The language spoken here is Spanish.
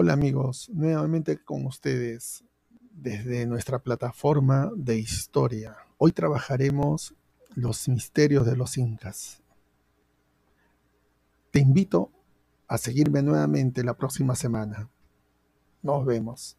Hola amigos, nuevamente con ustedes desde nuestra plataforma de historia. Hoy trabajaremos los misterios de los incas. Te invito a seguirme nuevamente la próxima semana. Nos vemos.